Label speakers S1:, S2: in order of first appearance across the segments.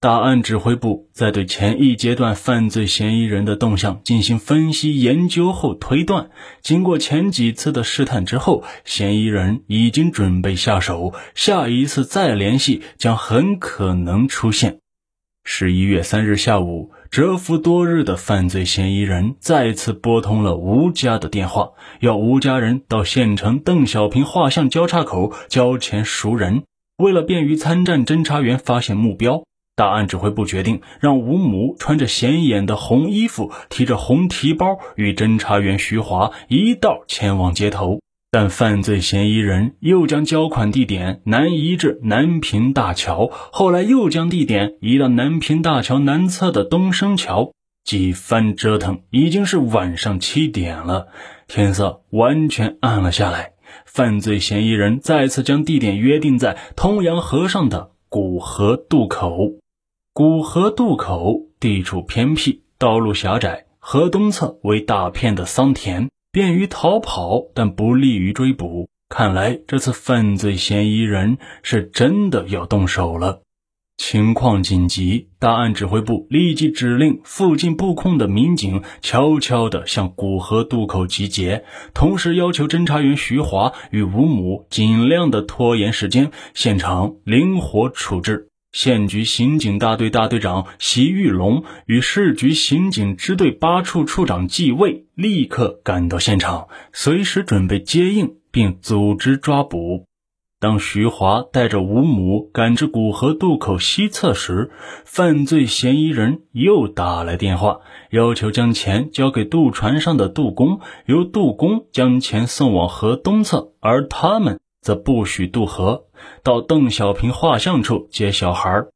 S1: 大案指挥部在对前一阶段犯罪嫌疑人的动向进行分析研究后推断，经过前几次的试探之后，嫌疑人已经准备下手，下一次再联系将很可能出现。十一月三日下午，蛰伏多日的犯罪嫌疑人再次拨通了吴家的电话，要吴家人到县城邓小平画像交叉口交钱赎人。为了便于参战侦查员发现目标。大案指挥部决定让吴母穿着显眼的红衣服，提着红提包，与侦查员徐华一道前往街头。但犯罪嫌疑人又将交款地点南移至南平大桥，后来又将地点移到南平大桥南侧的东升桥。几番折腾，已经是晚上七点了，天色完全暗了下来。犯罪嫌疑人再次将地点约定在通阳河上的古河渡口。古河渡口地处偏僻，道路狭窄，河东侧为大片的桑田，便于逃跑，但不利于追捕。看来这次犯罪嫌疑人是真的要动手了。情况紧急，大案指挥部立即指令附近布控的民警悄悄地向古河渡口集结，同时要求侦查员徐华与吴母尽量的拖延时间，现场灵活处置。县局刑警大队大队长席玉龙与市局刑警支队八处处长季卫立刻赶到现场，随时准备接应并组织抓捕。当徐华带着吴母赶至古河渡口西侧时，犯罪嫌疑人又打来电话，要求将钱交给渡船上的渡工，由渡工将钱送往河东侧，而他们。则不许渡河，到邓小平画像处接小孩。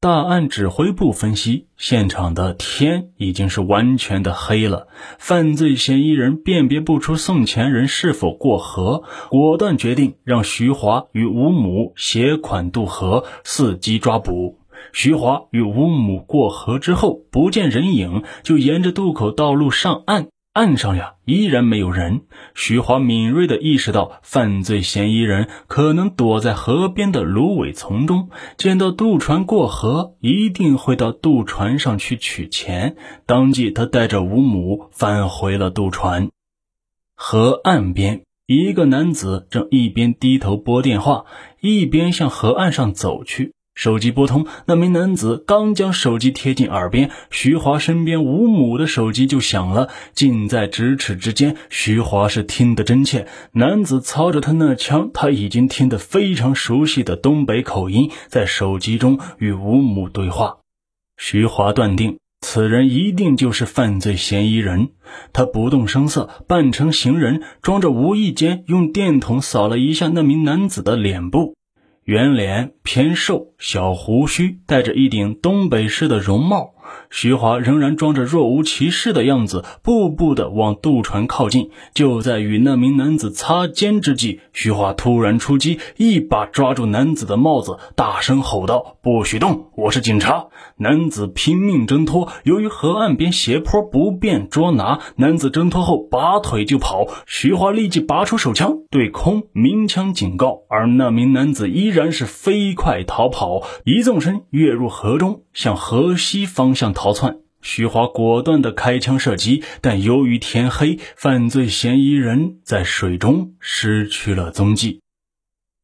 S1: 大案指挥部分析，现场的天已经是完全的黑了，犯罪嫌疑人辨别不出送钱人是否过河，果断决定让徐华与吴母携款渡河，伺机抓捕。徐华与吴母过河之后，不见人影，就沿着渡口道路上岸。岸上呀，依然没有人。徐华敏锐地意识到，犯罪嫌疑人可能躲在河边的芦苇丛中。见到渡船过河，一定会到渡船上去取钱。当即，他带着吴母返回了渡船。河岸边，一个男子正一边低头拨电话，一边向河岸上走去。手机拨通，那名男子刚将手机贴近耳边，徐华身边吴母的手机就响了，近在咫尺之间。徐华是听得真切，男子操着他那腔他已经听得非常熟悉的东北口音，在手机中与吴母对话。徐华断定此人一定就是犯罪嫌疑人，他不动声色，扮成行人，装着无意间用电筒扫了一下那名男子的脸部。圆脸偏瘦，小胡须，戴着一顶东北式的绒帽。徐华仍然装着若无其事的样子，步步的往渡船靠近。就在与那名男子擦肩之际，徐华突然出击，一把抓住男子的帽子，大声吼道：“不许动！我是警察！”男子拼命挣脱，由于河岸边斜坡不便捉拿，男子挣脱后拔腿就跑。徐华立即拔出手枪，对空鸣枪警告，而那名男子依然是飞快逃跑，一纵身跃入河中，向河西方向。逃窜，徐华果断地开枪射击，但由于天黑，犯罪嫌疑人在水中失去了踪迹。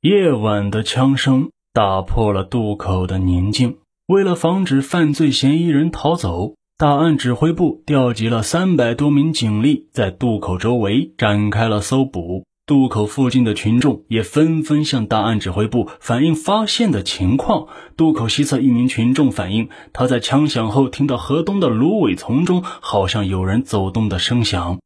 S1: 夜晚的枪声打破了渡口的宁静。为了防止犯罪嫌疑人逃走，大案指挥部调集了三百多名警力，在渡口周围展开了搜捕。渡口附近的群众也纷纷向大案指挥部反映发现的情况。渡口西侧一名群众反映，他在枪响后听到河东的芦苇丛中好像有人走动的声响。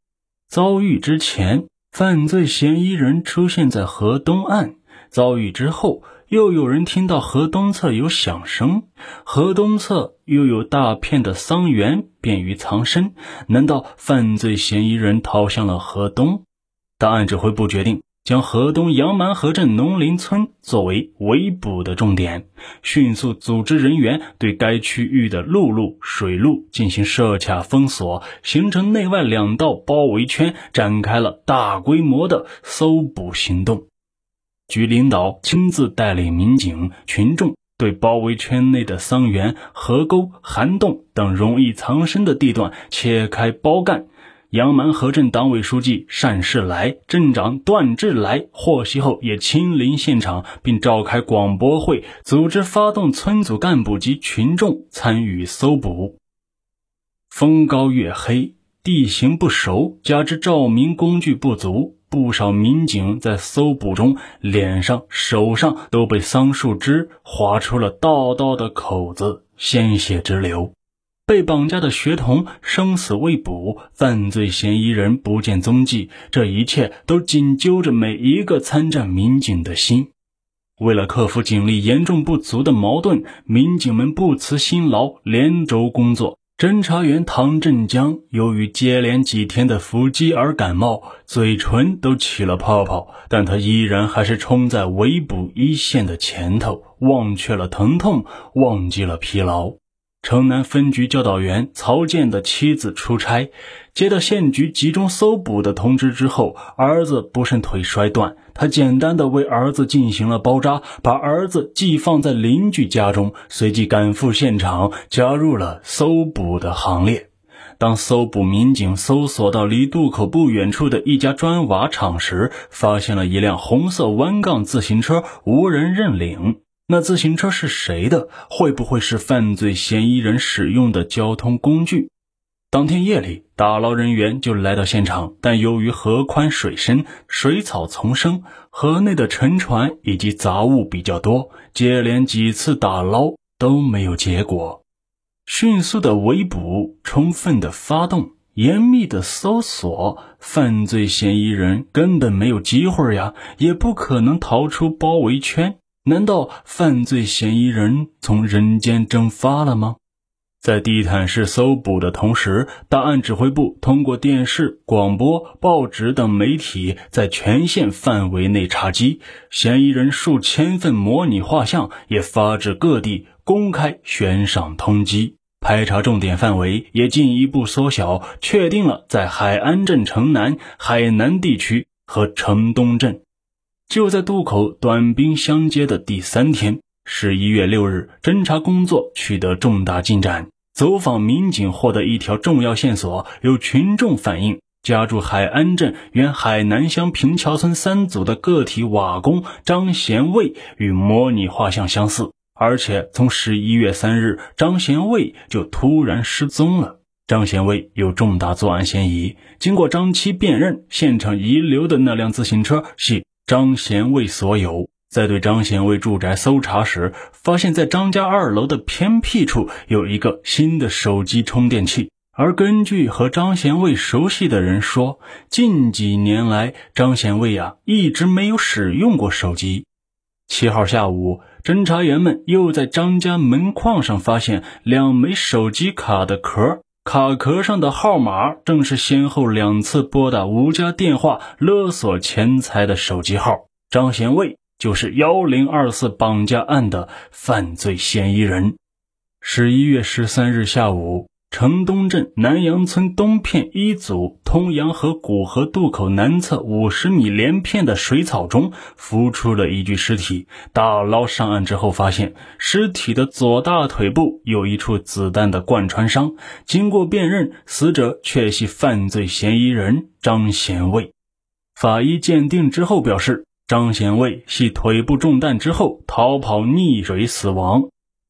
S1: 遭遇之前，犯罪嫌疑人出现在河东岸；遭遇之后，又有人听到河东侧有响声。河东侧又有大片的桑园，便于藏身。难道犯罪嫌疑人逃向了河东？档案指挥部决定将河东杨蛮河镇农林村作为围捕的重点，迅速组织人员对该区域的陆路、水路进行设卡封锁，形成内外两道包围圈，展开了大规模的搜捕行动。局领导亲自带领民警、群众。对包围圈内的桑园、河沟、涵洞等容易藏身的地段切开包干。杨蛮河镇党委书记单世来、镇长段志来获悉后，也亲临现场，并召开广播会，组织发动村组干部及群众参与搜捕。风高月黑，地形不熟，加之照明工具不足，不少民警在搜捕中，脸上、手上都被桑树枝划出了道道的口子，鲜血直流。被绑架的学童生死未卜，犯罪嫌疑人不见踪迹，这一切都紧揪着每一个参战民警的心。为了克服警力严重不足的矛盾，民警们不辞辛劳，连轴工作。侦查员唐振江由于接连几天的伏击而感冒，嘴唇都起了泡泡，但他依然还是冲在围捕一线的前头，忘却了疼痛，忘记了疲劳。城南分局教导员曹健的妻子出差，接到县局集中搜捕的通知之后，儿子不慎腿摔断，他简单的为儿子进行了包扎，把儿子寄放在邻居家中，随即赶赴现场，加入了搜捕的行列。当搜捕民警搜索到离渡口不远处的一家砖瓦厂时，发现了一辆红色弯杠自行车，无人认领。那自行车是谁的？会不会是犯罪嫌疑人使用的交通工具？当天夜里，打捞人员就来到现场，但由于河宽水深、水草丛生，河内的沉船以及杂物比较多，接连几次打捞都没有结果。迅速的围捕，充分的发动，严密的搜索，犯罪嫌疑人根本没有机会呀，也不可能逃出包围圈。难道犯罪嫌疑人从人间蒸发了吗？在地毯式搜捕的同时，档案指挥部通过电视、广播、报纸等媒体，在全县范围内查缉嫌疑人数千份模拟画像也发至各地，公开悬赏通缉。排查重点范围也进一步缩小，确定了在海安镇城南、海南地区和城东镇。就在渡口短兵相接的第三天，十一月六日，侦查工作取得重大进展。走访民警获得一条重要线索：有群众反映，家住海安镇原海南乡平桥村三组的个体瓦工张贤卫与模拟画像相似，而且从十一月三日，张贤卫就突然失踪了。张贤卫有重大作案嫌疑。经过张七辨认，现场遗留的那辆自行车系。张贤卫所有，在对张贤卫住宅搜查时，发现，在张家二楼的偏僻处有一个新的手机充电器。而根据和张贤卫熟悉的人说，近几年来，张贤卫呀一直没有使用过手机。七号下午，侦查员们又在张家门框上发现两枚手机卡的壳。卡壳上的号码正是先后两次拨打吴家电话勒索钱财的手机号。张贤卫就是幺零二四绑架案的犯罪嫌疑人。十一月十三日下午。城东镇南阳村东片一组通阳河古河渡口南侧五十米连片的水草中浮出了一具尸体。打捞上岸之后，发现尸体的左大腿部有一处子弹的贯穿伤。经过辨认，死者确系犯罪嫌疑人张贤卫。法医鉴定之后表示，张贤卫系腿部中弹之后逃跑溺水死亡。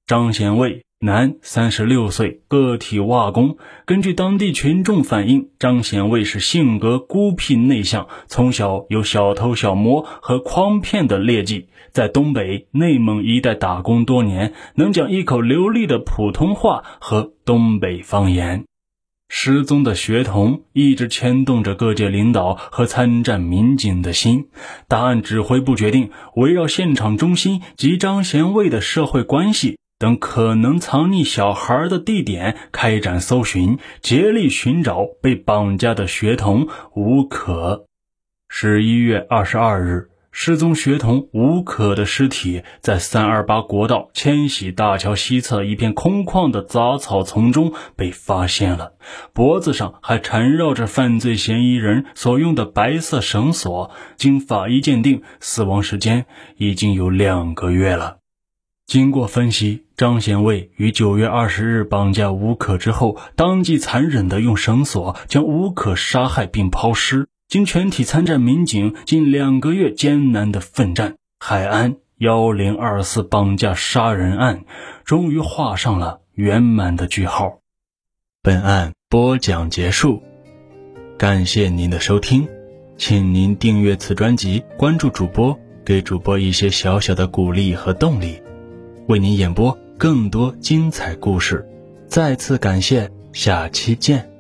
S1: 张贤卫。男，三十六岁，个体瓦工。根据当地群众反映，张贤卫是性格孤僻内向，从小有小偷小摸和诓骗的劣迹，在东北、内蒙一带打工多年，能讲一口流利的普通话和东北方言。失踪的学童一直牵动着各界领导和参战民警的心。档案指挥部决定，围绕现场中心及张贤卫的社会关系。等可能藏匿小孩的地点开展搜寻，竭力寻找被绑架的学童吴可。十一月二十二日，失踪学童吴可的尸体在三二八国道千禧大桥西侧一片空旷的杂草丛中被发现了，脖子上还缠绕着犯罪嫌疑人所用的白色绳索。经法医鉴定，死亡时间已经有两个月了。经过分析，张显卫于九月二十日绑架吴可之后，当即残忍地用绳索将吴可杀害并抛尸。经全体参战民警近两个月艰难的奋战，海安幺零二四绑架杀人案终于画上了圆满的句号。本案播讲结束，感谢您的收听，请您订阅此专辑，关注主播，给主播一些小小的鼓励和动力。为您演播更多精彩故事，再次感谢，下期见。